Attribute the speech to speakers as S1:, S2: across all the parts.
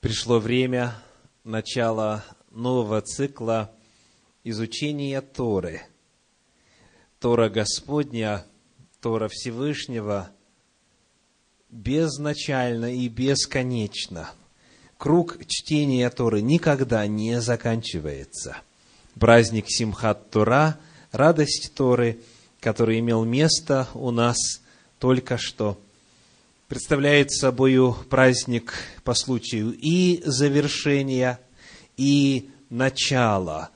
S1: Пришло время начала нового цикла изучения Торы. Тора Господня, Тора Всевышнего безначально и бесконечно. Круг чтения Торы никогда не заканчивается. Праздник Симхат Тора, радость Торы, который имел место у нас только что – представляет собой праздник по случаю и завершения, и начала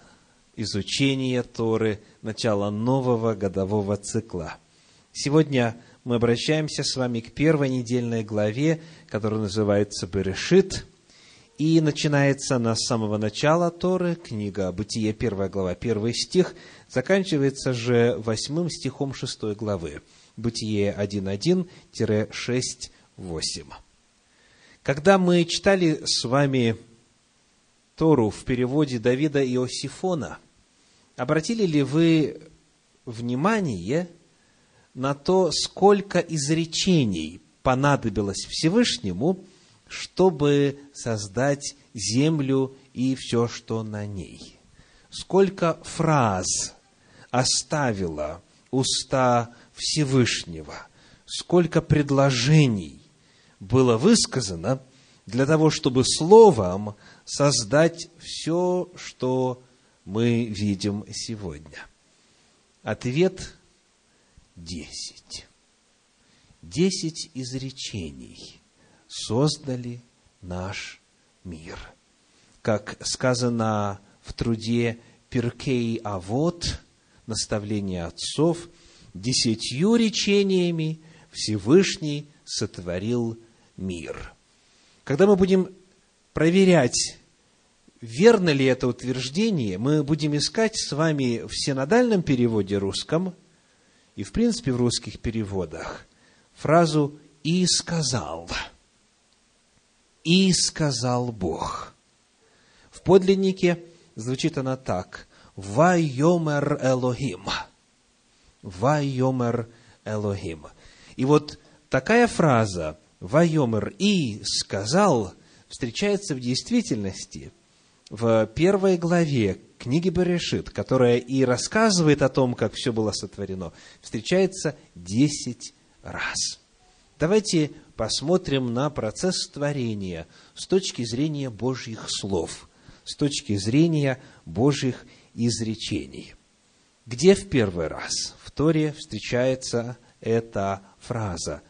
S1: изучения Торы, начала нового годового цикла. Сегодня мы обращаемся с вами к первой недельной главе, которая называется «Берешит», и начинается она с самого начала Торы, книга Бытие, первая глава, первый стих, заканчивается же восьмым стихом шестой главы. Бытие 1.1-6.8. Когда мы читали с вами Тору в переводе Давида Иосифона, обратили ли вы внимание на то, сколько изречений понадобилось Всевышнему, чтобы создать землю и все, что на ней? Сколько фраз оставила уста Всевышнего, сколько предложений было высказано для того, чтобы словом создать все, что мы видим сегодня. Ответ – десять. Десять изречений создали наш мир. Как сказано в труде Перкей Авод, наставление отцов – десятью речениями Всевышний сотворил мир. Когда мы будем проверять, верно ли это утверждение, мы будем искать с вами в синодальном переводе русском и, в принципе, в русских переводах фразу «и сказал». «И сказал Бог». В подлиннике звучит она так «Вайомер Элохим». Вайомер Элохим. И вот такая фраза Вайомер и сказал встречается в действительности в первой главе книги Берешит, которая и рассказывает о том, как все было сотворено, встречается десять раз. Давайте посмотрим на процесс творения с точки зрения Божьих слов, с точки зрения Божьих изречений. Где в первый раз? Торе встречается эта фраза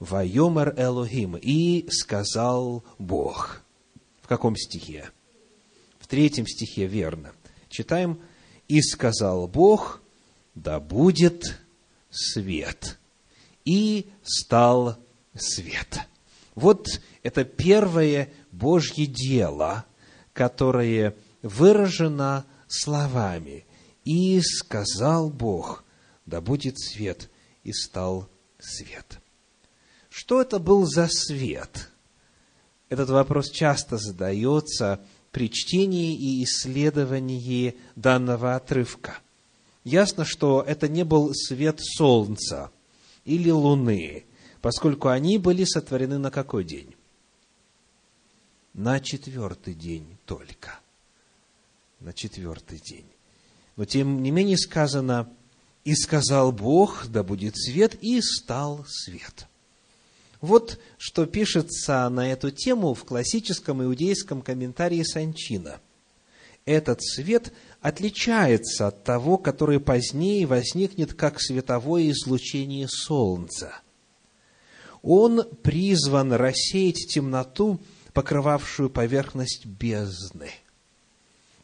S1: «Вайомер Элохим» и сказал Бог. В каком стихе? В третьем стихе, верно. Читаем «И сказал Бог, да будет свет». И стал свет. Вот это первое Божье дело, которое выражено словами. И сказал Бог, да будет свет, и стал свет. Что это был за свет? Этот вопрос часто задается при чтении и исследовании данного отрывка. Ясно, что это не был свет солнца или луны, поскольку они были сотворены на какой день? На четвертый день только. На четвертый день. Но тем не менее сказано, и сказал Бог, да будет свет, и стал свет. Вот что пишется на эту тему в классическом иудейском комментарии Санчина. Этот свет отличается от того, который позднее возникнет как световое излучение Солнца. Он призван рассеять темноту, покрывавшую поверхность бездны.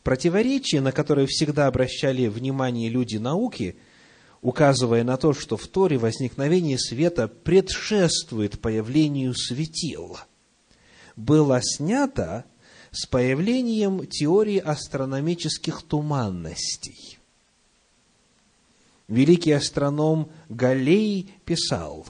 S1: Противоречие, на которое всегда обращали внимание люди науки – указывая на то, что в Торе возникновение света предшествует появлению светил, было снято с появлением теории астрономических туманностей. Великий астроном Галей писал,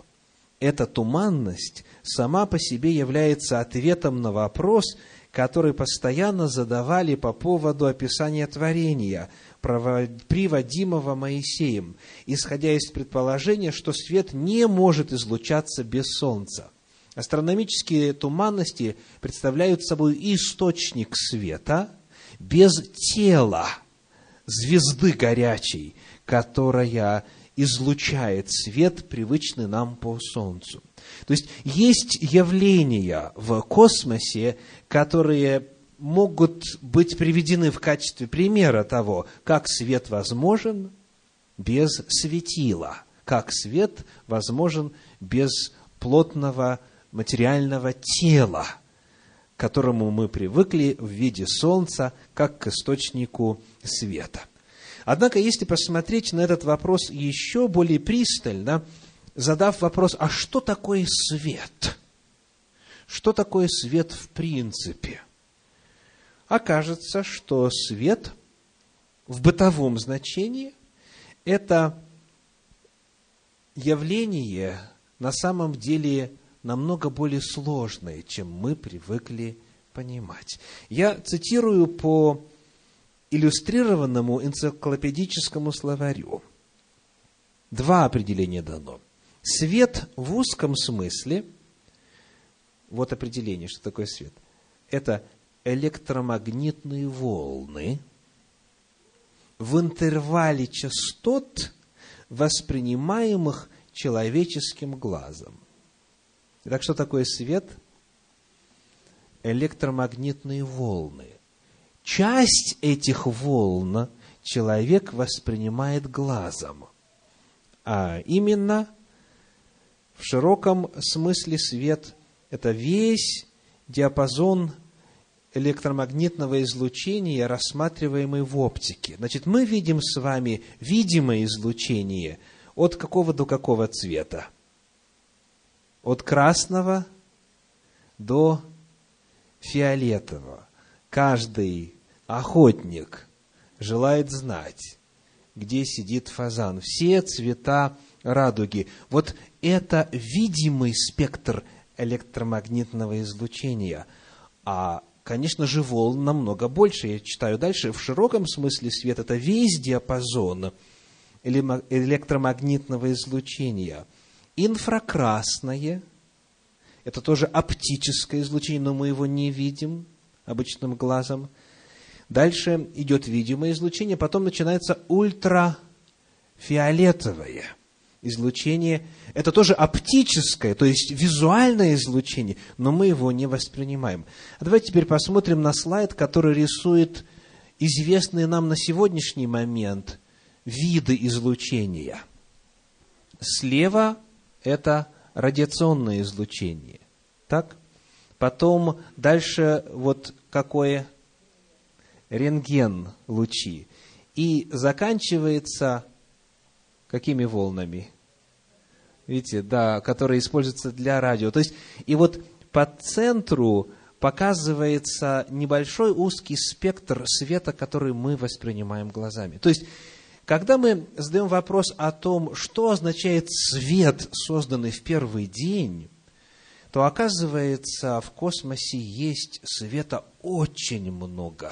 S1: эта туманность сама по себе является ответом на вопрос, который постоянно задавали по поводу описания творения – приводимого Моисеем, исходя из предположения, что свет не может излучаться без солнца. Астрономические туманности представляют собой источник света без тела звезды горячей, которая излучает свет, привычный нам по Солнцу. То есть есть явления в космосе, которые могут быть приведены в качестве примера того, как свет возможен без светила, как свет возможен без плотного материального тела, к которому мы привыкли в виде Солнца, как к источнику света. Однако, если посмотреть на этот вопрос еще более пристально, задав вопрос, а что такое свет? Что такое свет в принципе? Окажется, что свет в бытовом значении – это явление на самом деле намного более сложное, чем мы привыкли понимать. Я цитирую по иллюстрированному энциклопедическому словарю. Два определения дано. Свет в узком смысле, вот определение, что такое свет, это электромагнитные волны в интервале частот, воспринимаемых человеческим глазом. Итак, что такое свет? Электромагнитные волны. Часть этих волн человек воспринимает глазом, а именно в широком смысле свет – это весь диапазон электромагнитного излучения, рассматриваемый в оптике. Значит, мы видим с вами видимое излучение от какого до какого цвета? От красного до фиолетового. Каждый охотник желает знать, где сидит фазан. Все цвета радуги. Вот это видимый спектр электромагнитного излучения. А, конечно же, волн намного больше. Я читаю дальше. В широком смысле свет – это весь диапазон электромагнитного излучения. Инфракрасное – это тоже оптическое излучение, но мы его не видим обычным глазом. Дальше идет видимое излучение, потом начинается ультрафиолетовое – излучение, это тоже оптическое, то есть визуальное излучение, но мы его не воспринимаем. А давайте теперь посмотрим на слайд, который рисует известные нам на сегодняшний момент виды излучения. Слева это радиационное излучение. Так? Потом дальше вот какое рентген лучи. И заканчивается Какими волнами? Видите, да, которые используются для радио. То есть, и вот по центру показывается небольшой узкий спектр света, который мы воспринимаем глазами. То есть, когда мы задаем вопрос о том, что означает свет, созданный в первый день, то оказывается, в космосе есть света очень много,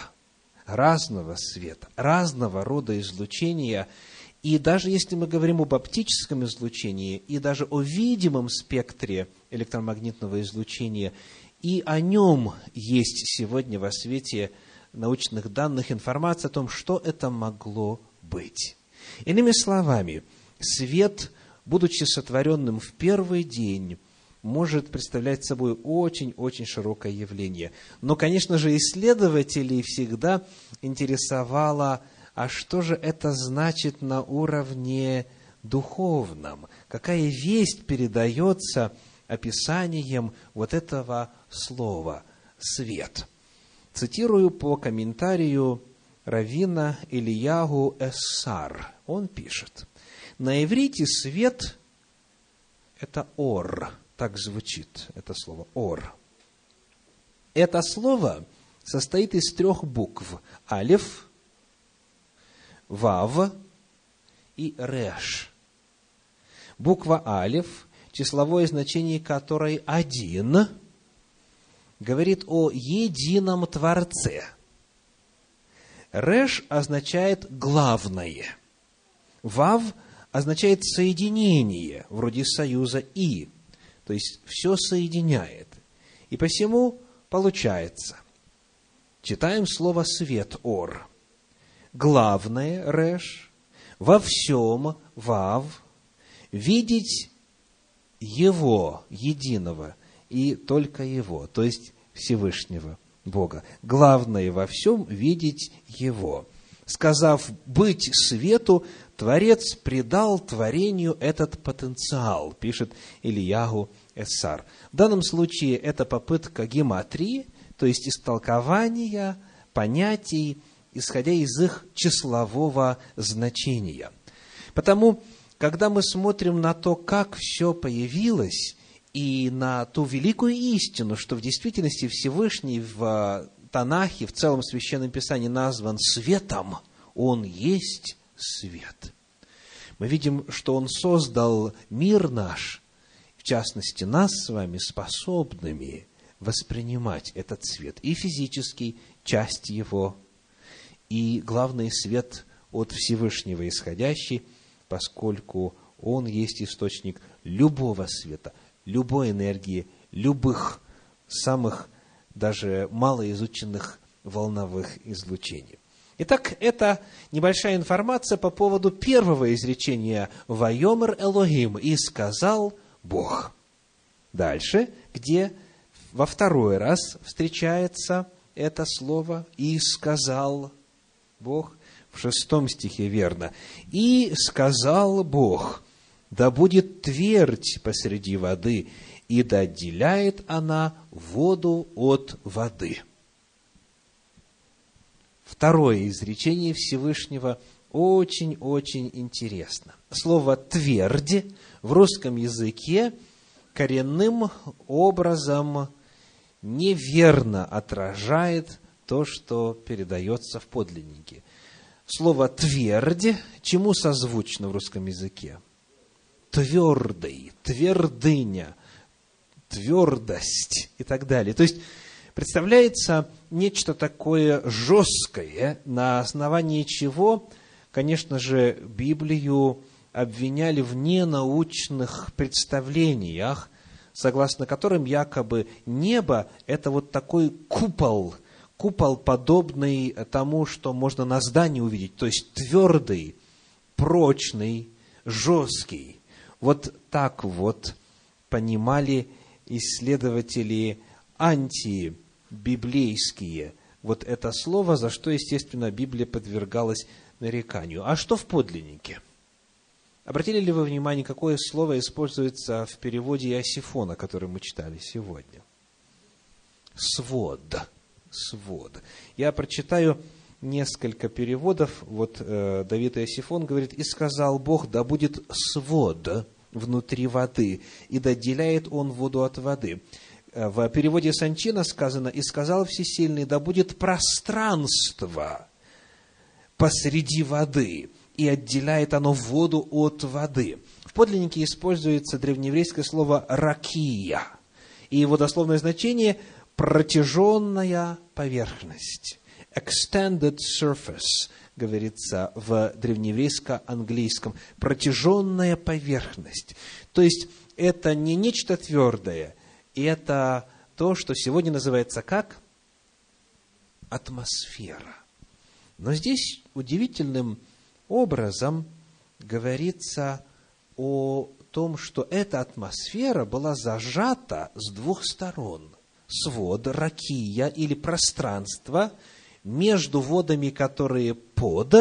S1: разного света, разного рода излучения – и даже если мы говорим об оптическом излучении и даже о видимом спектре электромагнитного излучения, и о нем есть сегодня во свете научных данных информация о том, что это могло быть. Иными словами, свет, будучи сотворенным в первый день, может представлять собой очень-очень широкое явление. Но, конечно же, исследователей всегда интересовало а что же это значит на уровне духовном? Какая весть передается описанием вот этого слова «свет»? Цитирую по комментарию Равина Ильягу Эссар. Он пишет, на иврите свет – это ор, так звучит это слово ор. Это слово состоит из трех букв – алиф, Вав и Реш. Буква Алиф, числовое значение которой один, говорит о едином Творце. Реш означает главное. Вав означает соединение, вроде союза и. То есть все соединяет. И посему получается. Читаем слово свет ор. Главное реш, во всем вав, видеть его, единого, и только его, то есть Всевышнего Бога. Главное во всем видеть его. Сказав быть свету, Творец придал творению этот потенциал, пишет Ильягу Эссар. В данном случае это попытка гематрии, то есть истолкования понятий, исходя из их числового значения. Потому, когда мы смотрим на то, как все появилось, и на ту великую истину, что в действительности Всевышний в Танахе, в целом Священном Писании назван светом, Он есть свет. Мы видим, что Он создал мир наш, в частности, нас с вами способными воспринимать этот свет, и физический, часть его, и главный свет от Всевышнего исходящий, поскольку Он есть источник любого света – любой энергии, любых самых даже малоизученных волновых излучений. Итак, это небольшая информация по поводу первого изречения «Вайомер Элогим» и сказал Бог. Дальше, где во второй раз встречается это слово «и сказал Бог», в шестом стихе верно, «и сказал Бог, да будет твердь посреди воды, и да отделяет она воду от воды. Второе изречение Всевышнего очень-очень интересно. Слово «твердь» в русском языке коренным образом неверно отражает то, что передается в подлиннике. Слово «твердь» чему созвучно в русском языке? твердый, твердыня, твердость и так далее. То есть представляется нечто такое жесткое, на основании чего, конечно же, Библию обвиняли в ненаучных представлениях, согласно которым якобы небо – это вот такой купол, купол, подобный тому, что можно на здании увидеть, то есть твердый, прочный, жесткий. Вот так вот понимали исследователи антибиблейские вот это слово, за что, естественно, Библия подвергалась нареканию. А что в подлиннике? Обратили ли вы внимание, какое слово используется в переводе Иосифона, который мы читали сегодня? Свод. Свод. Я прочитаю несколько переводов. Вот э, Давид Иосифон говорит, «И сказал Бог, да будет свод внутри воды, и доделяет он воду от воды». Э, в переводе Санчина сказано, «И сказал Всесильный, да будет пространство посреди воды, и отделяет оно воду от воды». В подлиннике используется древнееврейское слово «ракия», и его дословное значение – протяженная поверхность extended surface, говорится в древнееврейско-английском, протяженная поверхность. То есть, это не нечто твердое, это то, что сегодня называется как атмосфера. Но здесь удивительным образом говорится о том, что эта атмосфера была зажата с двух сторон. Свод, ракия или пространство – между водами, которые под,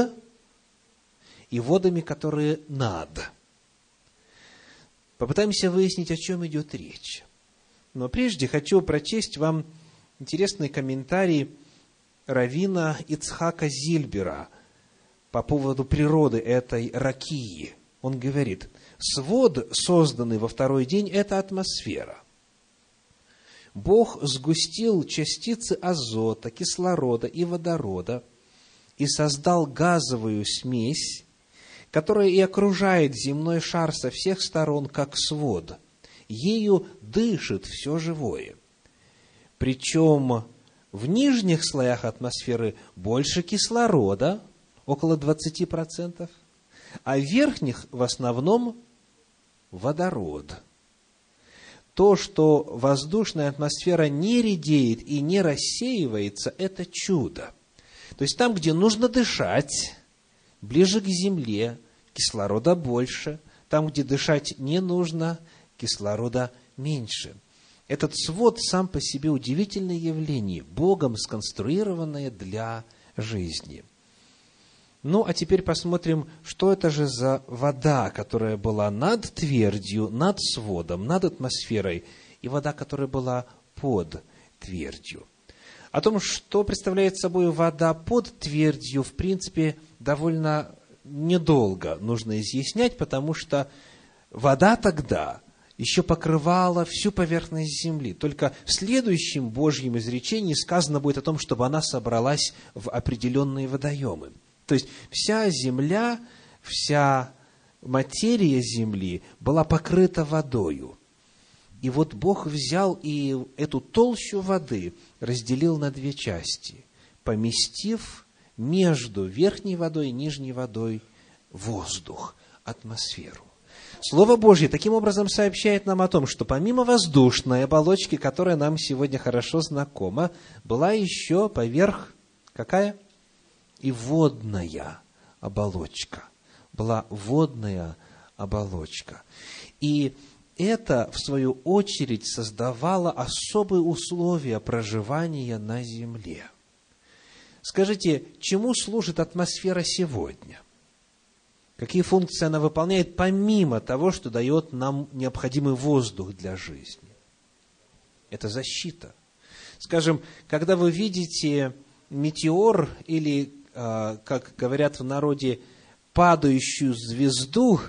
S1: и водами, которые над. Попытаемся выяснить, о чем идет речь. Но прежде хочу прочесть вам интересный комментарий Равина Ицхака Зильбера по поводу природы этой ракии. Он говорит, свод, созданный во второй день, это атмосфера – Бог сгустил частицы азота, кислорода и водорода и создал газовую смесь, которая и окружает земной шар со всех сторон, как свод. Ею дышит все живое. Причем в нижних слоях атмосферы больше кислорода, около 20%, а в верхних в основном водород – то, что воздушная атмосфера не редеет и не рассеивается, это чудо. То есть там, где нужно дышать, ближе к земле, кислорода больше, там, где дышать не нужно, кислорода меньше. Этот свод сам по себе удивительное явление, Богом сконструированное для жизни. Ну, а теперь посмотрим, что это же за вода, которая была над твердью, над сводом, над атмосферой, и вода, которая была под твердью. О том, что представляет собой вода под твердью, в принципе, довольно недолго нужно изъяснять, потому что вода тогда еще покрывала всю поверхность земли. Только в следующем Божьем изречении сказано будет о том, чтобы она собралась в определенные водоемы. То есть вся земля, вся материя земли была покрыта водою. И вот Бог взял и эту толщу воды разделил на две части, поместив между верхней водой и нижней водой воздух, атмосферу. Слово Божье таким образом сообщает нам о том, что помимо воздушной оболочки, которая нам сегодня хорошо знакома, была еще поверх какая? И водная оболочка. Была водная оболочка. И это, в свою очередь, создавало особые условия проживания на Земле. Скажите, чему служит атмосфера сегодня? Какие функции она выполняет, помимо того, что дает нам необходимый воздух для жизни? Это защита. Скажем, когда вы видите метеор или, как говорят в народе, падающую звезду,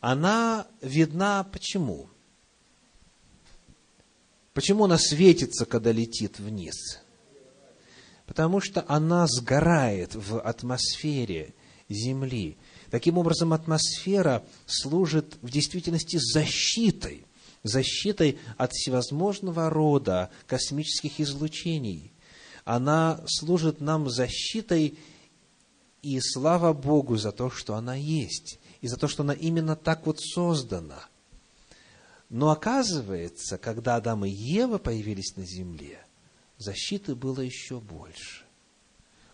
S1: она видна почему? Почему она светится, когда летит вниз? Потому что она сгорает в атмосфере Земли. Таким образом, атмосфера служит в действительности защитой, защитой от всевозможного рода космических излучений. Она служит нам защитой, и слава Богу за то, что она есть, и за то, что она именно так вот создана. Но оказывается, когда Адам и Ева появились на земле, защиты было еще больше.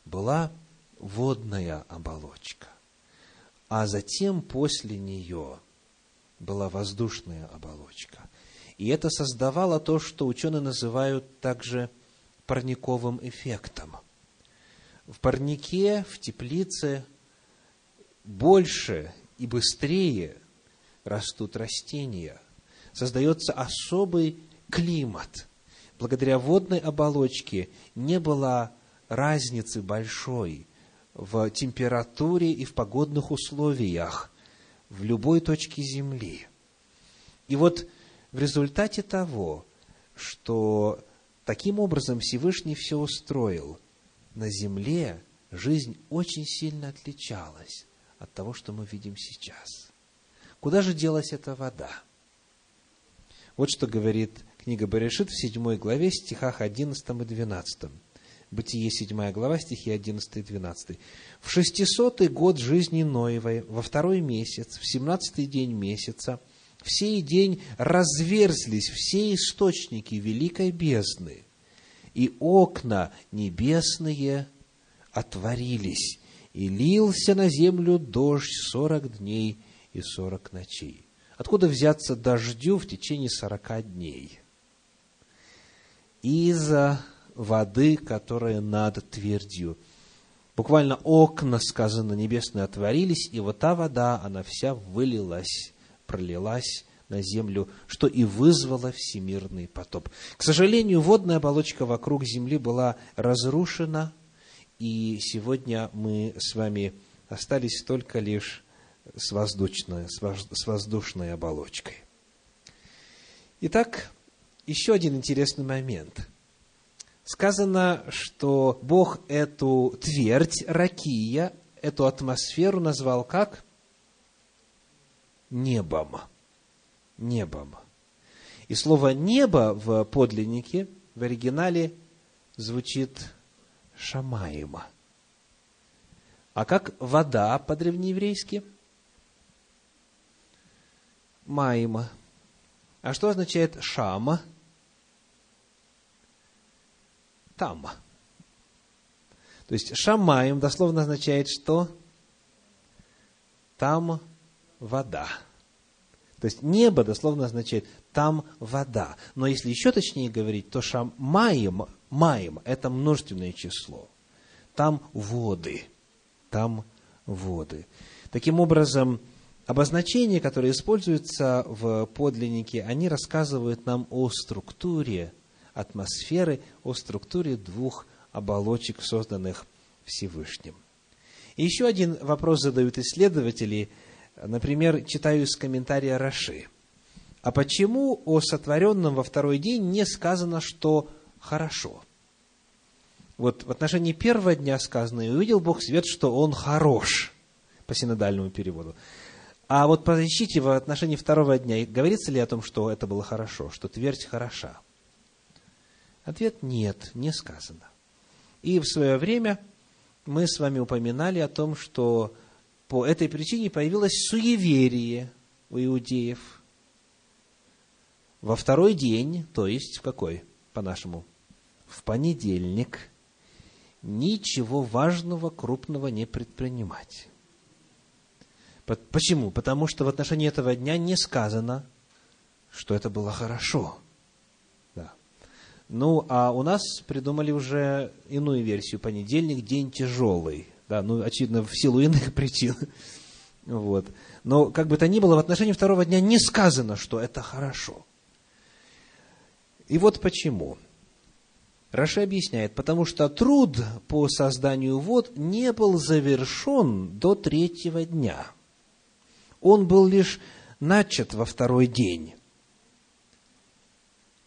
S1: Была водная оболочка а затем после нее была воздушная оболочка. И это создавало то, что ученые называют также парниковым эффектом. В парнике, в теплице больше и быстрее растут растения. Создается особый климат. Благодаря водной оболочке не было разницы большой в температуре и в погодных условиях в любой точке Земли. И вот в результате того, что таким образом Всевышний все устроил, на Земле жизнь очень сильно отличалась от того, что мы видим сейчас. Куда же делась эта вода? Вот что говорит книга Берешит в 7 главе, стихах 11 и 12. Бытие, 7 глава, стихи 11 и 12. «В шестисотый год жизни Ноевой, во второй месяц, в семнадцатый день месяца, в сей день разверзлись все источники великой бездны, и окна небесные отворились, и лился на землю дождь сорок дней и сорок ночей». Откуда взяться дождю в течение сорока дней? Из-за воды, которая над твердью. Буквально окна, сказано, небесные отворились, и вот та вода, она вся вылилась, пролилась на землю, что и вызвало всемирный потоп. К сожалению, водная оболочка вокруг земли была разрушена, и сегодня мы с вами остались только лишь с воздушной, с воздушной оболочкой. Итак, еще один интересный момент – сказано, что Бог эту твердь, ракия, эту атмосферу назвал как? Небом. Небом. И слово «небо» в подлиннике, в оригинале, звучит «шамаима». А как вода по-древнееврейски? Маима. А что означает шама? Там. То есть шамаем дословно означает что? Там вода. То есть небо дословно означает там вода. Но если еще точнее говорить, то шамаем, маем – это множественное число. Там воды. Там воды. Таким образом, обозначения, которые используются в подлиннике, они рассказывают нам о структуре атмосферы, о структуре двух оболочек, созданных Всевышним. И еще один вопрос задают исследователи – Например, читаю из комментария Раши. А почему о сотворенном во второй день не сказано, что хорошо? Вот в отношении первого дня сказано, и увидел Бог свет, что он хорош, по синодальному переводу. А вот поищите в отношении второго дня, говорится ли о том, что это было хорошо, что твердь хороша? Ответ – нет, не сказано. И в свое время мы с вами упоминали о том, что по этой причине появилось суеверие у иудеев. Во второй день, то есть в какой, по-нашему? В понедельник, ничего важного, крупного не предпринимать. Почему? Потому что в отношении этого дня не сказано, что это было хорошо. Да. Ну, а у нас придумали уже иную версию. Понедельник – день тяжелый. Да, ну, очевидно, в силу иных причин. Вот. Но, как бы то ни было, в отношении второго дня не сказано, что это хорошо. И вот почему. Раши объясняет, потому что труд по созданию вод не был завершен до третьего дня. Он был лишь начат во второй день.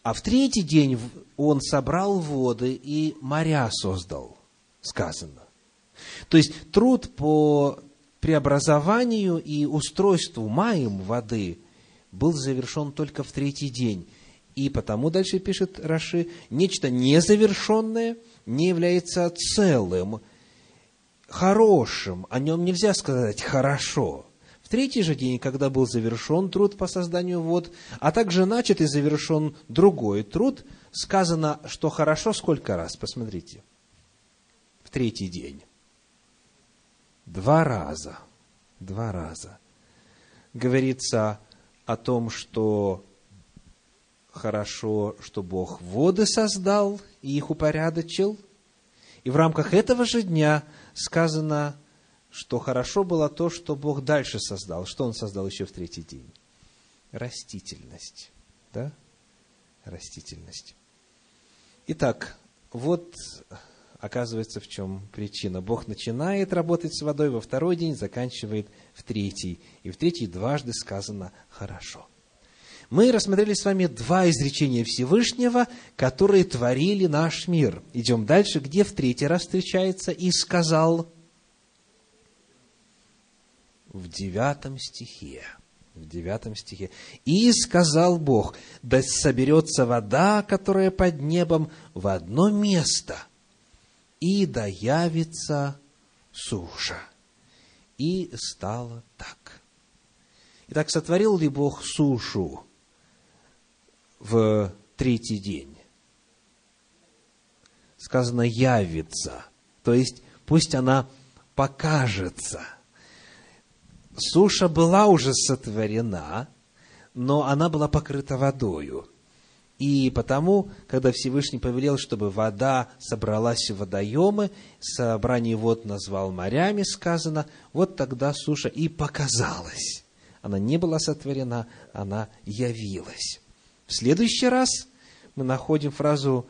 S1: А в третий день он собрал воды и моря создал, сказано. То есть труд по преобразованию и устройству маем воды был завершен только в третий день. И потому, дальше пишет Раши, нечто незавершенное не является целым, хорошим. О нем нельзя сказать «хорошо». В третий же день, когда был завершен труд по созданию вод, а также начат и завершен другой труд, сказано, что хорошо сколько раз? Посмотрите. В третий день. Два раза. Два раза. Говорится о том, что хорошо, что Бог воды создал и их упорядочил. И в рамках этого же дня сказано, что хорошо было то, что Бог дальше создал. Что Он создал еще в третий день? Растительность. Да? Растительность. Итак, вот оказывается, в чем причина. Бог начинает работать с водой во второй день, заканчивает в третий. И в третий дважды сказано «хорошо». Мы рассмотрели с вами два изречения Всевышнего, которые творили наш мир. Идем дальше, где в третий раз встречается «и сказал» в девятом стихе. В девятом стихе. «И сказал Бог, да соберется вода, которая под небом, в одно место, и да явится суша. И стало так. Итак, сотворил ли Бог сушу в третий день? Сказано явится, то есть пусть она покажется. Суша была уже сотворена, но она была покрыта водою. И потому, когда Всевышний повелел, чтобы вода собралась в водоемы, собрание вод назвал морями, сказано, вот тогда суша и показалась. Она не была сотворена, она явилась. В следующий раз мы находим фразу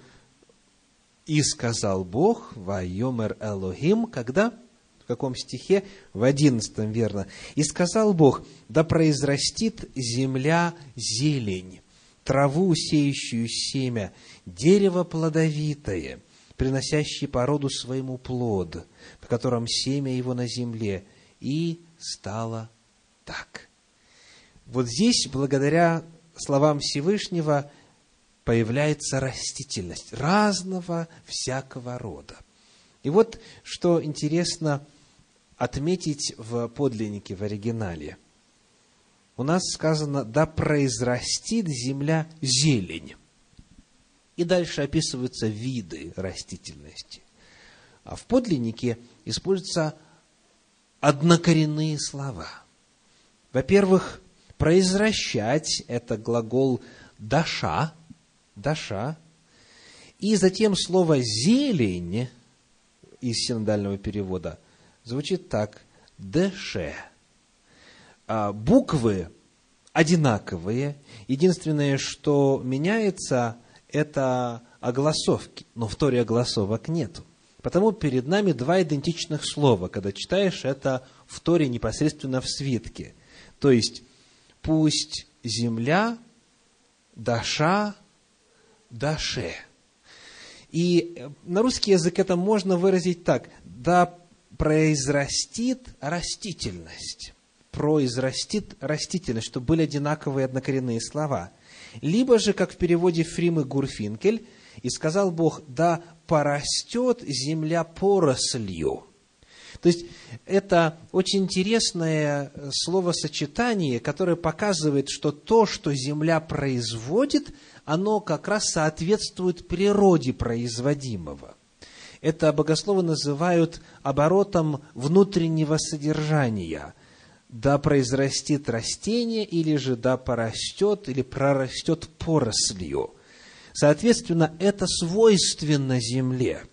S1: «И сказал Бог, вайомер Элохим», когда? В каком стихе? В одиннадцатом, верно. «И сказал Бог, да произрастит земля зелень» траву, сеющую семя, дерево плодовитое, приносящее породу своему плод, по котором семя его на земле, и стало так. Вот здесь, благодаря словам Всевышнего, появляется растительность разного всякого рода. И вот, что интересно отметить в подлиннике, в оригинале. У нас сказано «да произрастит земля зелень». И дальше описываются виды растительности. А в подлиннике используются однокоренные слова. Во-первых, произращать – это глагол «даша», «даша», и затем слово «зелень» из синодального перевода звучит так «деше». А буквы одинаковые. Единственное, что меняется, это огласовки. Но в Торе огласовок нету. Потому перед нами два идентичных слова. Когда читаешь это в Торе непосредственно в свитке. То есть, пусть земля, даша, даше. И на русский язык это можно выразить так. Да произрастит растительность произрастит растительность, чтобы были одинаковые однокоренные слова. Либо же, как в переводе Фримы Гурфинкель, и сказал Бог, да порастет земля порослью. То есть, это очень интересное словосочетание, которое показывает, что то, что земля производит, оно как раз соответствует природе производимого. Это богословы называют оборотом внутреннего содержания – да произрастит растение, или же да порастет, или прорастет порослью. Соответственно, это свойственно земле.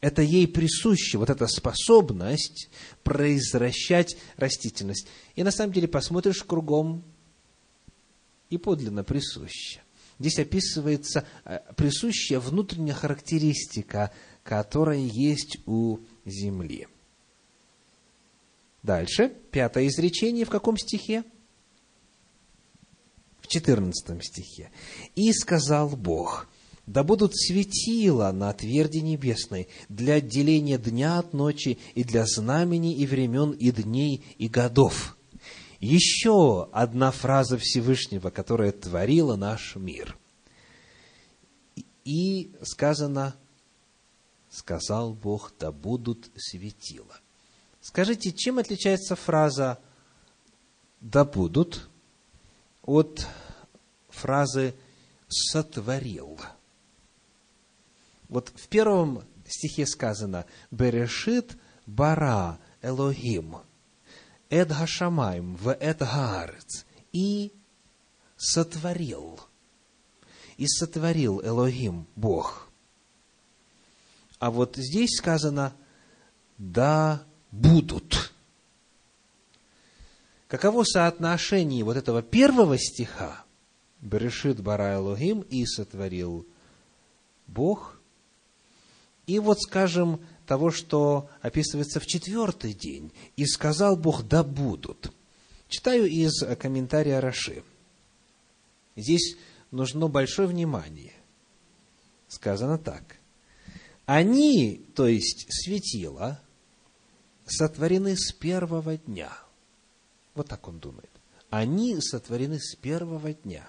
S1: Это ей присуще, вот эта способность произвращать растительность. И на самом деле посмотришь кругом, и подлинно присуще. Здесь описывается э, присущая внутренняя характеристика, которая есть у земли. Дальше, пятое изречение в каком стихе? В четырнадцатом стихе. «И сказал Бог, да будут светила на тверди небесной для отделения дня от ночи и для знамений и времен и дней и годов». Еще одна фраза Всевышнего, которая творила наш мир. И сказано, сказал Бог, да будут светила. Скажите, чем отличается фраза «да будут» от фразы «сотворил»? Вот в первом стихе сказано «Берешит бара Элохим, эд хашамаем в эд гаарец» и сотворил. И сотворил Элохим, Бог. А вот здесь сказано «да будут. Каково соотношение вот этого первого стиха, Берешит бара Элохим и сотворил Бог, и вот, скажем, того, что описывается в четвертый день, и сказал Бог, да будут. Читаю из комментария Раши. Здесь нужно большое внимание. Сказано так. Они, то есть светила, сотворены с первого дня. Вот так он думает. Они сотворены с первого дня.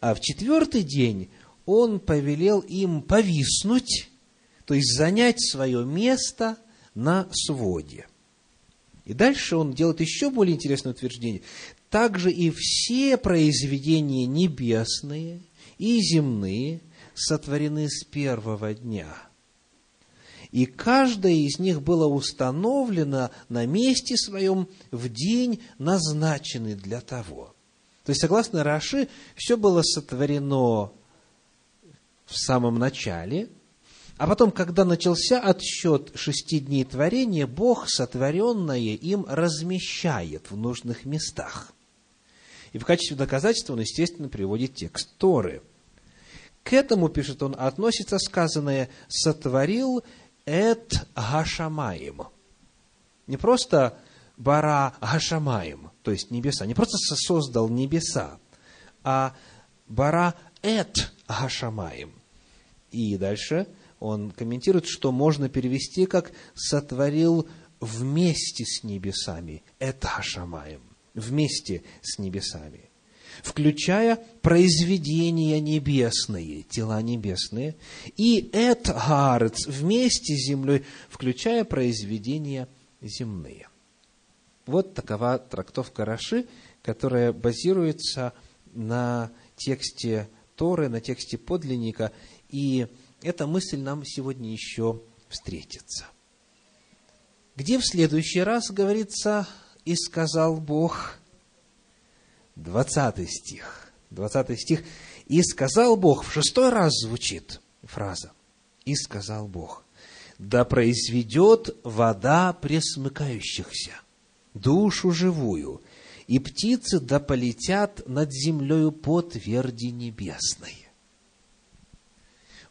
S1: А в четвертый день он повелел им повиснуть, то есть занять свое место на своде. И дальше он делает еще более интересное утверждение. Также и все произведения небесные и земные сотворены с первого дня – и каждое из них было установлено на месте своем в день, назначенный для того. То есть, согласно Раши, все было сотворено в самом начале, а потом, когда начался отсчет шести дней творения, Бог сотворенное им размещает в нужных местах. И в качестве доказательства он, естественно, приводит текст Торы. К этому, пишет он, относится сказанное «сотворил Эт Гашамаим. Не просто Бара Гашамаим, то есть небеса, не просто создал небеса, а Бара Эт Гашамаим. И дальше он комментирует, что можно перевести как «сотворил вместе с небесами». Это Гашамаим. Вместе с небесами включая произведения небесные, тела небесные, и эт гарец вместе с землей, включая произведения земные. Вот такова трактовка Раши, которая базируется на тексте Торы, на тексте подлинника, и эта мысль нам сегодня еще встретится. Где в следующий раз говорится «И сказал Бог», 20 стих, 20 стих, «И сказал Бог», в шестой раз звучит фраза, «И сказал Бог, да произведет вода пресмыкающихся, душу живую, и птицы да полетят над землею по тверди небесной».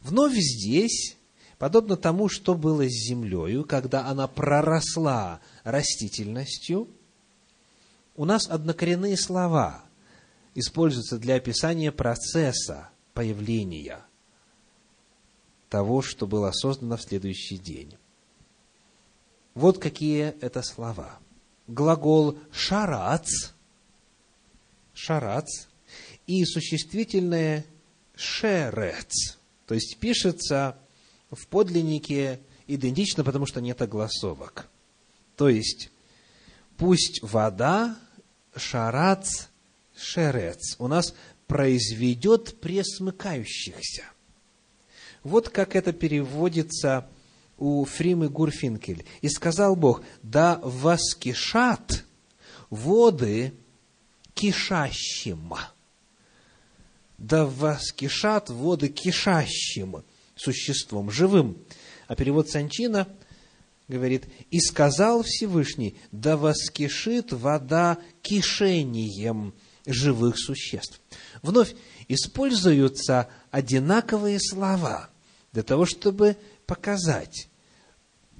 S1: Вновь здесь, подобно тому, что было с землею, когда она проросла растительностью, у нас однокоренные слова используются для описания процесса появления того, что было создано в следующий день. Вот какие это слова. Глагол «шарац», «шарац» и существительное «шерец», то есть пишется в подлиннике идентично, потому что нет огласовок. То есть, пусть вода, шарац, шерец у нас произведет пресмыкающихся. Вот как это переводится у Фримы Гурфинкель. «И сказал Бог, да воскишат воды кишащим» да воскишат воды кишащим существом, живым. А перевод Санчина говорит, и сказал Всевышний, да воскишит вода кишением живых существ. Вновь используются одинаковые слова для того, чтобы показать,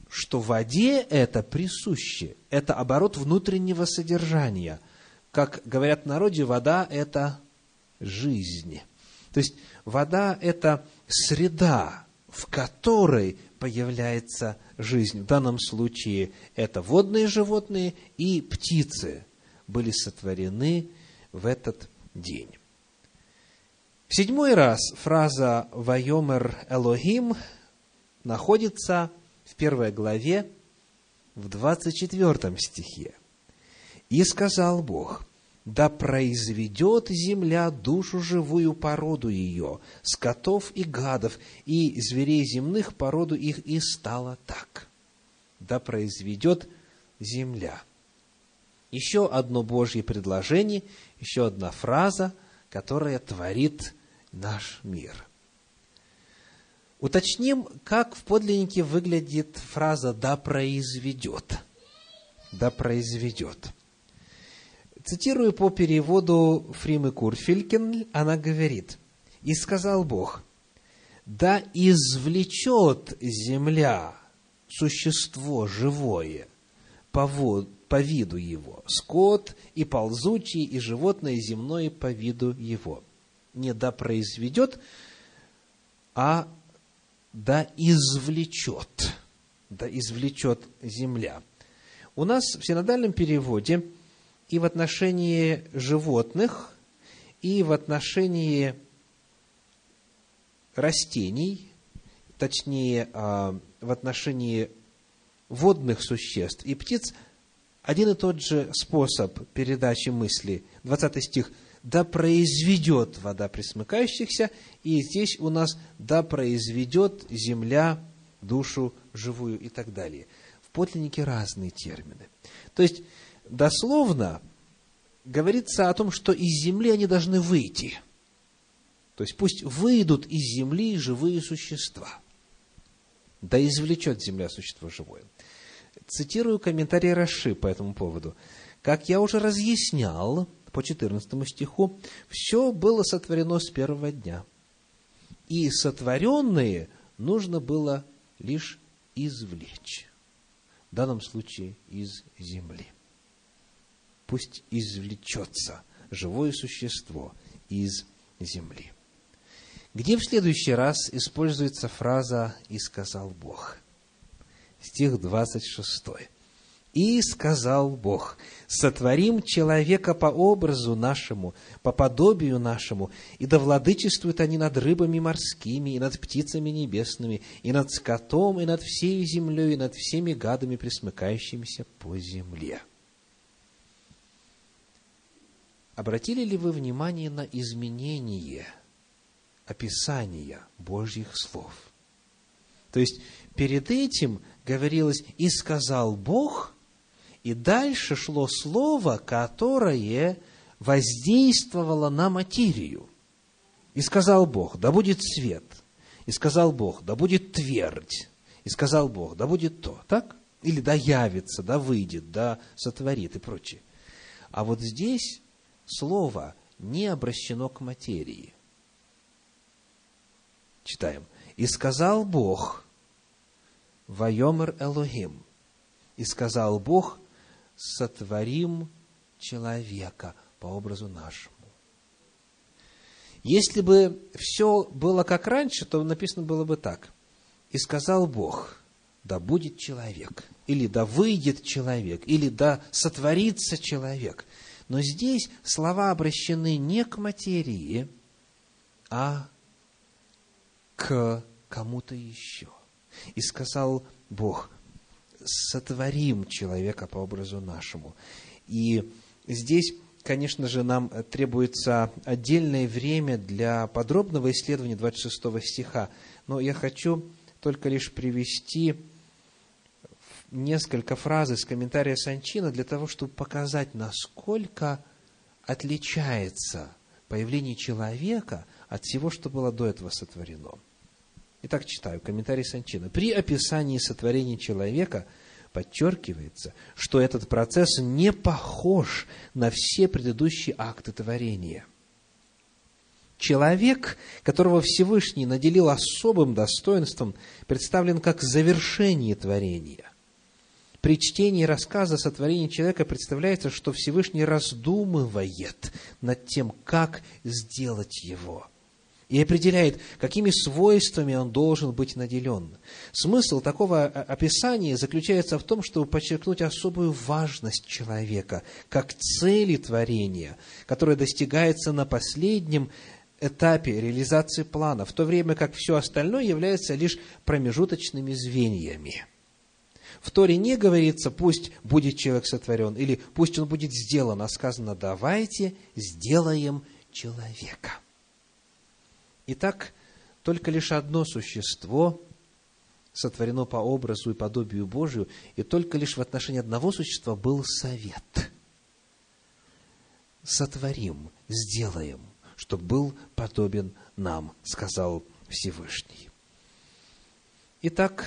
S1: что воде это присуще, это оборот внутреннего содержания. Как говорят в народе, вода – это жизни. То есть вода – это среда, в которой появляется жизнь. В данном случае это водные животные и птицы были сотворены в этот день. В седьмой раз фраза «Вайомер Элохим» находится в первой главе, в 24 стихе. «И сказал Бог, да произведет земля душу живую породу ее, скотов и гадов, и зверей земных породу их, и стало так. Да произведет земля. Еще одно Божье предложение, еще одна фраза, которая творит наш мир. Уточним, как в подлиннике выглядит фраза «да произведет». «Да произведет». Цитирую по переводу Фримы Курфелькин, она говорит, «И сказал Бог, да извлечет земля существо живое по, вод, по виду его, скот и ползучий, и животное земное по виду его». Не да произведет, а да извлечет, да извлечет земля. У нас в синодальном переводе – и в отношении животных, и в отношении растений, точнее, а, в отношении водных существ и птиц, один и тот же способ передачи мысли. 20 стих «Да произведет вода присмыкающихся», и здесь у нас «Да произведет земля душу живую» и так далее. В подлиннике разные термины. То есть, дословно говорится о том, что из земли они должны выйти. То есть пусть выйдут из земли живые существа. Да извлечет земля существо живое. Цитирую комментарий Раши по этому поводу. Как я уже разъяснял по 14 стиху, все было сотворено с первого дня. И сотворенные нужно было лишь извлечь. В данном случае из земли пусть извлечется живое существо из земли. Где в следующий раз используется фраза «И сказал Бог»? Стих 26. «И сказал Бог, сотворим человека по образу нашему, по подобию нашему, и да владычествуют они над рыбами морскими, и над птицами небесными, и над скотом, и над всей землей, и над всеми гадами, присмыкающимися по земле». Обратили ли вы внимание на изменение описания Божьих слов? То есть, перед этим говорилось «и сказал Бог», и дальше шло слово, которое воздействовало на материю. И сказал Бог, да будет свет. И сказал Бог, да будет твердь. И сказал Бог, да будет то. Так? Или да явится, да выйдет, да сотворит и прочее. А вот здесь слово не обращено к материи. Читаем. И сказал Бог, Вайомер Элохим. И сказал Бог, сотворим человека по образу нашему. Если бы все было как раньше, то написано было бы так. И сказал Бог, да будет человек, или да выйдет человек, или да сотворится человек. Но здесь слова обращены не к материи, а к кому-то еще. И сказал Бог, сотворим человека по образу нашему. И здесь конечно же, нам требуется отдельное время для подробного исследования 26 стиха. Но я хочу только лишь привести несколько фраз из комментария Санчина для того, чтобы показать, насколько отличается появление человека от всего, что было до этого сотворено. Итак, читаю комментарий Санчина. При описании сотворения человека – подчеркивается, что этот процесс не похож на все предыдущие акты творения. Человек, которого Всевышний наделил особым достоинством, представлен как завершение творения. При чтении рассказа о сотворении человека представляется, что Всевышний раздумывает над тем, как сделать его – и определяет, какими свойствами он должен быть наделен. Смысл такого описания заключается в том, чтобы подчеркнуть особую важность человека, как цели творения, которая достигается на последнем этапе реализации плана, в то время как все остальное является лишь промежуточными звеньями. В Торе не говорится, пусть будет человек сотворен, или пусть он будет сделан, а сказано, давайте сделаем человека. Итак, только лишь одно существо сотворено по образу и подобию Божию, и только лишь в отношении одного существа был совет. Сотворим, сделаем, чтобы был подобен нам, сказал Всевышний. Итак,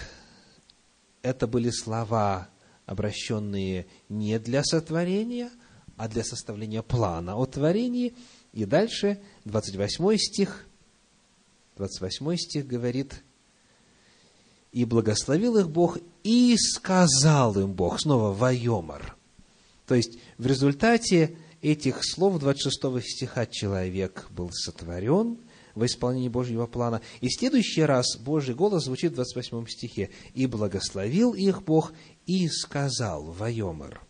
S1: это были слова, обращенные не для сотворения, а для составления плана о творении. И дальше, 28 стих – 28 стих говорит, «И благословил их Бог, и сказал им Бог». Снова «Вайомар». То есть, в результате этих слов 26 стиха человек был сотворен во исполнении Божьего плана. И в следующий раз Божий голос звучит в 28 стихе. «И благословил их Бог, и сказал, Вайомар».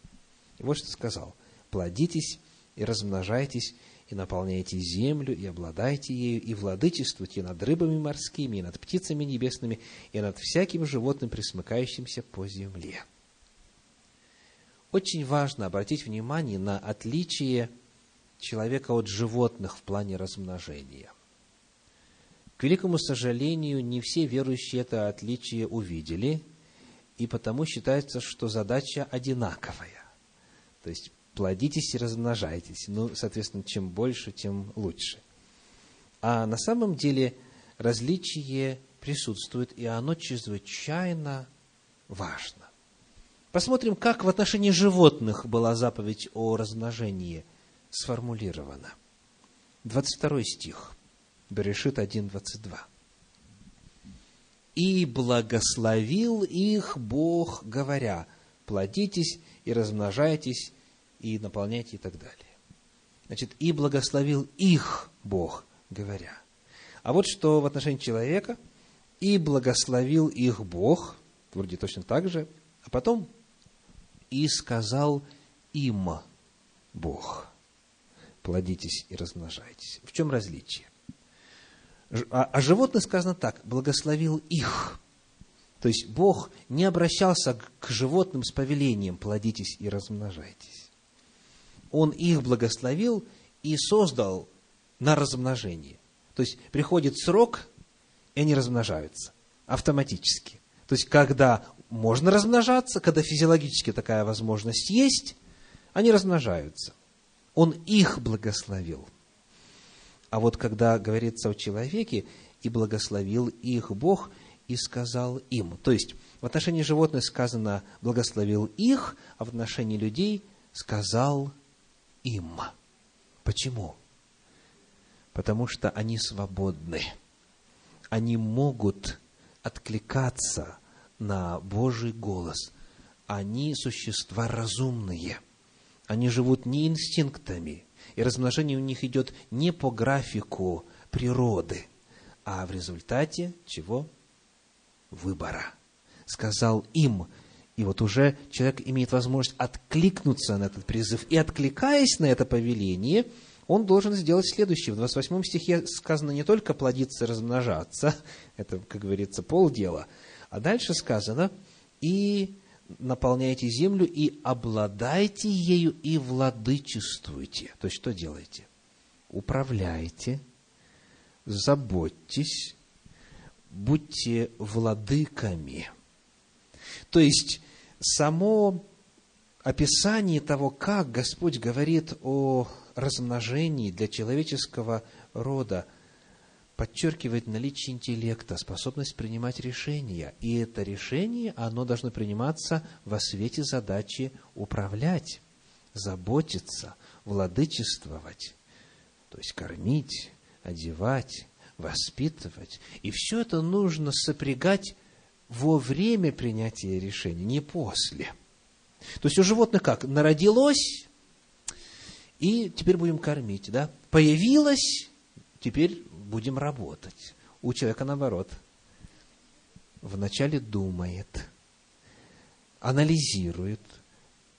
S1: И вот что сказал. «Плодитесь и размножайтесь, и наполняйте землю, и обладайте ею, и владычествуйте над рыбами морскими, и над птицами небесными, и над всяким животным, присмыкающимся по земле. Очень важно обратить внимание на отличие человека от животных в плане размножения. К великому сожалению, не все верующие это отличие увидели, и потому считается, что задача одинаковая. То есть плодитесь и размножайтесь. Ну, соответственно, чем больше, тем лучше. А на самом деле различие присутствует, и оно чрезвычайно важно. Посмотрим, как в отношении животных была заповедь о размножении сформулирована. 22 стих. Берешит 1, 22. «И благословил их Бог, говоря, плодитесь и размножайтесь, и наполняйте и так далее. Значит, и благословил их Бог, говоря. А вот что в отношении человека, и благословил их Бог, вроде точно так же, а потом и сказал им Бог, плодитесь и размножайтесь. В чем различие? А, а животных сказано так, благословил их. То есть Бог не обращался к животным с повелением плодитесь и размножайтесь. Он их благословил и создал на размножение. То есть приходит срок, и они размножаются автоматически. То есть, когда можно размножаться, когда физиологически такая возможность есть, они размножаются. Он их благословил. А вот когда говорится о человеке, и благословил их Бог, и сказал им. То есть, в отношении животных сказано «благословил их», а в отношении людей сказал им. Почему? Потому что они свободны. Они могут откликаться на Божий голос. Они существа разумные. Они живут не инстинктами, и размножение у них идет не по графику природы, а в результате чего? Выбора. Сказал им, и вот уже человек имеет возможность откликнуться на этот призыв. И откликаясь на это повеление, он должен сделать следующее. В 28 стихе сказано не только плодиться, размножаться, это, как говорится, полдела, а дальше сказано, и наполняйте землю, и обладайте ею, и владычествуйте. То есть, что делаете? Управляйте, заботьтесь, будьте владыками. То есть, само описание того, как Господь говорит о размножении для человеческого рода, подчеркивает наличие интеллекта, способность принимать решения. И это решение, оно должно приниматься во свете задачи управлять, заботиться, владычествовать, то есть кормить, одевать, воспитывать. И все это нужно сопрягать во время принятия решения, не после. То есть у животных как? Народилось, и теперь будем кормить, да? Появилось, теперь будем работать. У человека наоборот. Вначале думает, анализирует,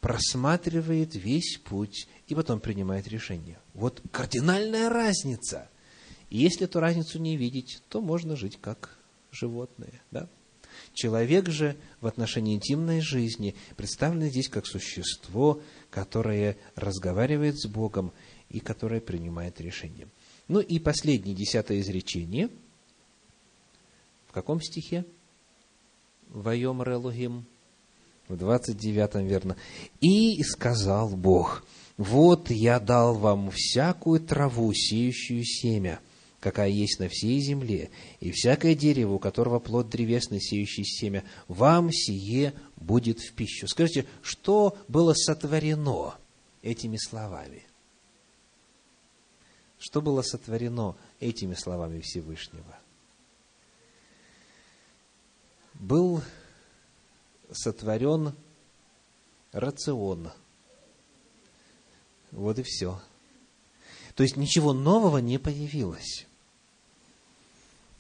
S1: просматривает весь путь и потом принимает решение. Вот кардинальная разница. И если эту разницу не видеть, то можно жить как животные. Да? Человек же в отношении интимной жизни представлен здесь как существо, которое разговаривает с Богом и которое принимает решение. Ну и последнее, десятое изречение. В каком стихе? Вайом Релугим. В двадцать девятом, верно. «И сказал Бог, вот я дал вам всякую траву, сеющую семя, какая есть на всей земле, и всякое дерево, у которого плод древесный, сеющий семя, вам сие будет в пищу». Скажите, что было сотворено этими словами – что было сотворено этими словами Всевышнего? Был сотворен рацион. Вот и все. То есть ничего нового не появилось.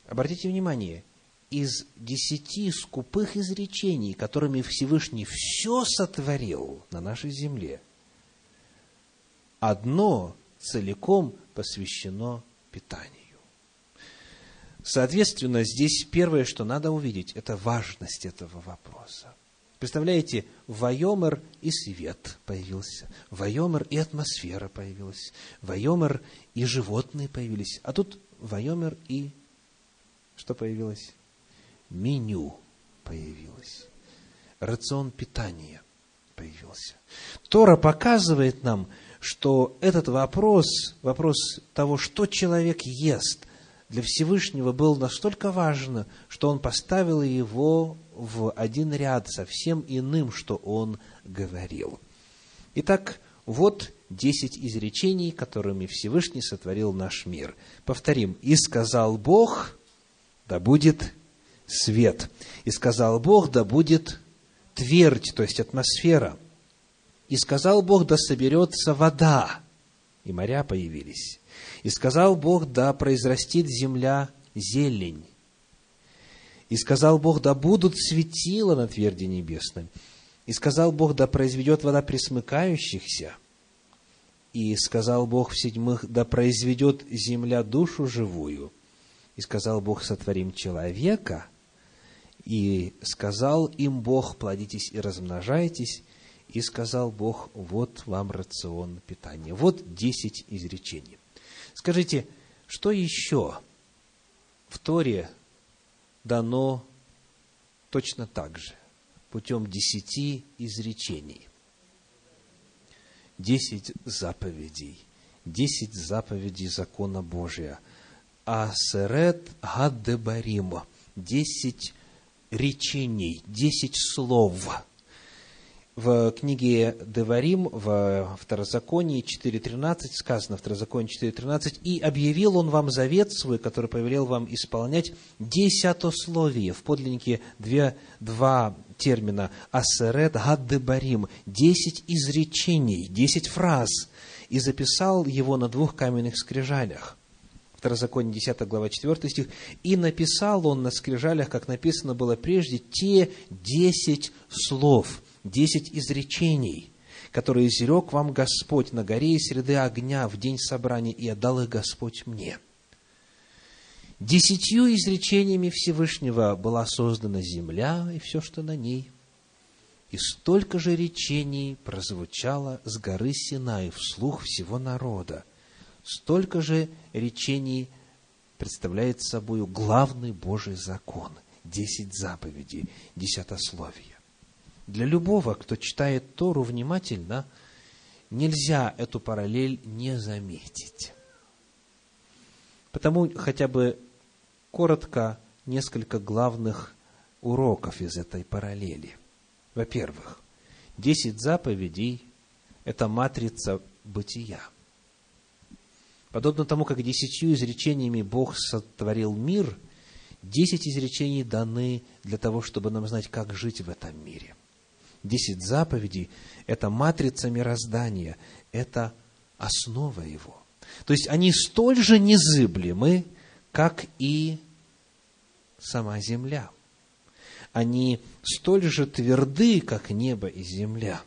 S1: Обратите внимание, из десяти скупых изречений, которыми Всевышний все сотворил на нашей земле, одно целиком посвящено питанию. Соответственно, здесь первое, что надо увидеть, это важность этого вопроса. Представляете, Вайомер и свет появился, Вайомер и атмосфера появилась, Вайомер и животные появились, а тут Вайомер и что появилось? Меню появилось, рацион питания появился. Тора показывает нам, что этот вопрос, вопрос того, что человек ест, для Всевышнего был настолько важен, что он поставил его в один ряд со всем иным, что он говорил. Итак, вот десять изречений, которыми Всевышний сотворил наш мир. Повторим. «И сказал Бог, да будет свет. И сказал Бог, да будет твердь, то есть атмосфера. И сказал Бог, да соберется вода, и моря появились. И сказал Бог, да произрастит земля зелень. И сказал Бог, да будут светила на тверди небесной. И сказал Бог, да произведет вода присмыкающихся. И сказал Бог в седьмых, да произведет земля душу живую. И сказал Бог, сотворим человека. И сказал им Бог, плодитесь и размножайтесь, И сказал Бог, вот вам рацион питания. Вот десять изречений. Скажите, что еще в Торе дано точно так же, путем десяти изречений? Десять заповедей. Десять заповедей закона Божия. Асерет Гаддебарима. Десять речений, десять слов – в книге Деварим, в Второзаконии 4.13 сказано, Второзаконие 4.13, «И объявил он вам завет свой, который повелел вам исполнять десятословие». В подлиннике две, два термина «асерет гаддебарим» – десять изречений, десять фраз, и записал его на двух каменных скрижалях. Второзаконие 10 глава 4 стих, «И написал он на скрижалях, как написано было прежде, те десять слов» десять изречений, которые изрек вам Господь на горе и среды огня в день собрания, и отдал их Господь мне. Десятью изречениями Всевышнего была создана земля и все, что на ней. И столько же речений прозвучало с горы Синай вслух всего народа. Столько же речений представляет собой главный Божий закон. Десять заповедей, десятословие. Для любого, кто читает Тору внимательно, нельзя эту параллель не заметить. Потому хотя бы коротко несколько главных уроков из этой параллели. Во-первых, десять заповедей – это матрица бытия. Подобно тому, как десятью изречениями Бог сотворил мир, десять изречений даны для того, чтобы нам знать, как жить в этом мире – Десять заповедей – это матрица мироздания, это основа его. То есть они столь же незыблемы, как и сама земля. Они столь же тверды, как небо и земля.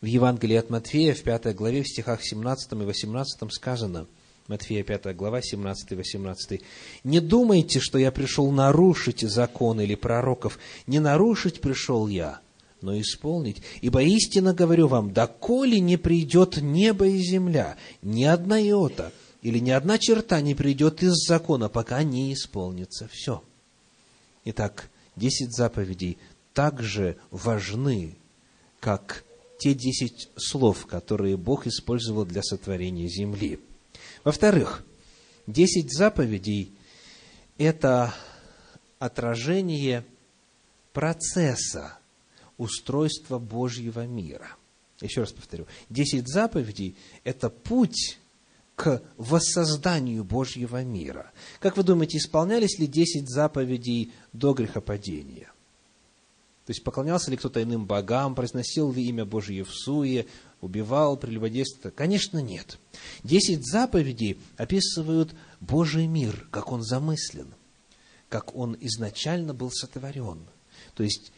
S1: В Евангелии от Матфея, в пятой главе, в стихах 17 и 18 сказано, Матфея 5 глава, 17 и 18. «Не думайте, что я пришел нарушить закон или пророков. Не нарушить пришел я, но исполнить. Ибо истинно говорю вам, доколе не придет небо и земля, ни одна йота или ни одна черта не придет из закона, пока не исполнится все. Итак, десять заповедей также важны, как те десять слов, которые Бог использовал для сотворения земли. Во-вторых, десять заповедей – это отражение процесса, устройства Божьего мира. Еще раз повторю, десять заповедей – это путь к воссозданию Божьего мира. Как вы думаете, исполнялись ли десять заповедей до грехопадения? То есть поклонялся ли кто-то иным богам, произносил ли имя Божье в суе, убивал, прелюбодействовал? Конечно, нет. Десять заповедей описывают Божий мир, как он замыслен, как он изначально был сотворен. То есть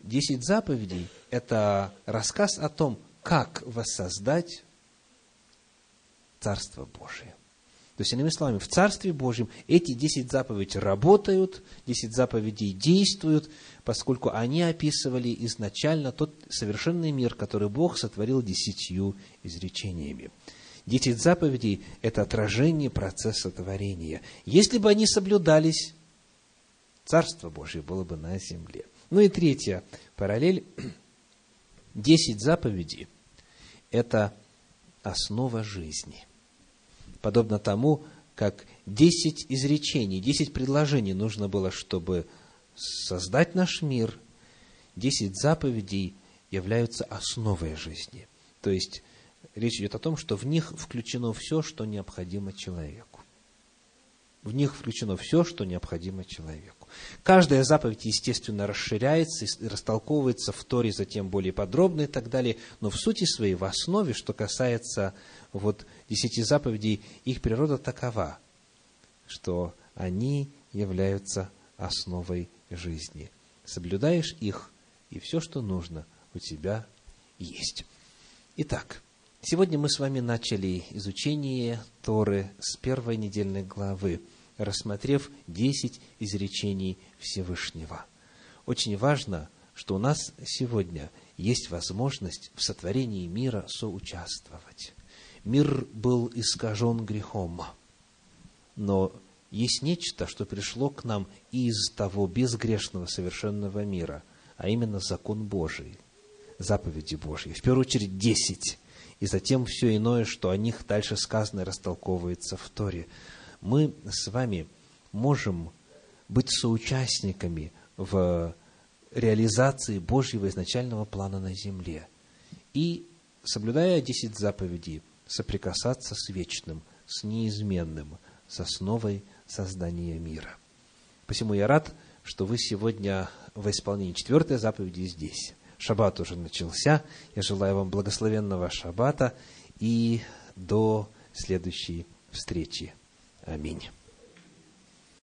S1: Десять заповедей – это рассказ о том, как воссоздать Царство Божие. То есть, иными словами, в Царстве Божьем эти десять заповедей работают, десять заповедей действуют, поскольку они описывали изначально тот совершенный мир, который Бог сотворил десятью изречениями. Десять заповедей – это отражение процесса творения. Если бы они соблюдались, Царство Божье было бы на земле – ну и третья параллель. Десять заповедей – это основа жизни. Подобно тому, как десять изречений, десять предложений нужно было, чтобы создать наш мир, десять заповедей являются основой жизни. То есть, речь идет о том, что в них включено все, что необходимо человеку. В них включено все, что необходимо человеку. Каждая заповедь, естественно, расширяется и растолковывается в Торе затем более подробно и так далее, но в сути своей, в основе, что касается вот десяти заповедей, их природа такова, что они являются основой жизни. Соблюдаешь их, и все, что нужно, у тебя есть. Итак, сегодня мы с вами начали изучение Торы с первой недельной главы – рассмотрев десять изречений Всевышнего. Очень важно, что у нас сегодня есть возможность в сотворении мира соучаствовать. Мир был искажен грехом, но есть нечто, что пришло к нам из того безгрешного совершенного мира, а именно закон Божий, заповеди Божьи. В первую очередь десять, и затем все иное, что о них дальше сказано и растолковывается в Торе. Мы с вами можем быть соучастниками в реализации Божьего изначального плана на земле. И, соблюдая десять заповедей, соприкасаться с вечным, с неизменным, с основой создания мира. Посему я рад, что вы сегодня в исполнении четвертой заповеди здесь. Шаббат уже начался. Я желаю вам благословенного шаббата и до следующей встречи. Аминь.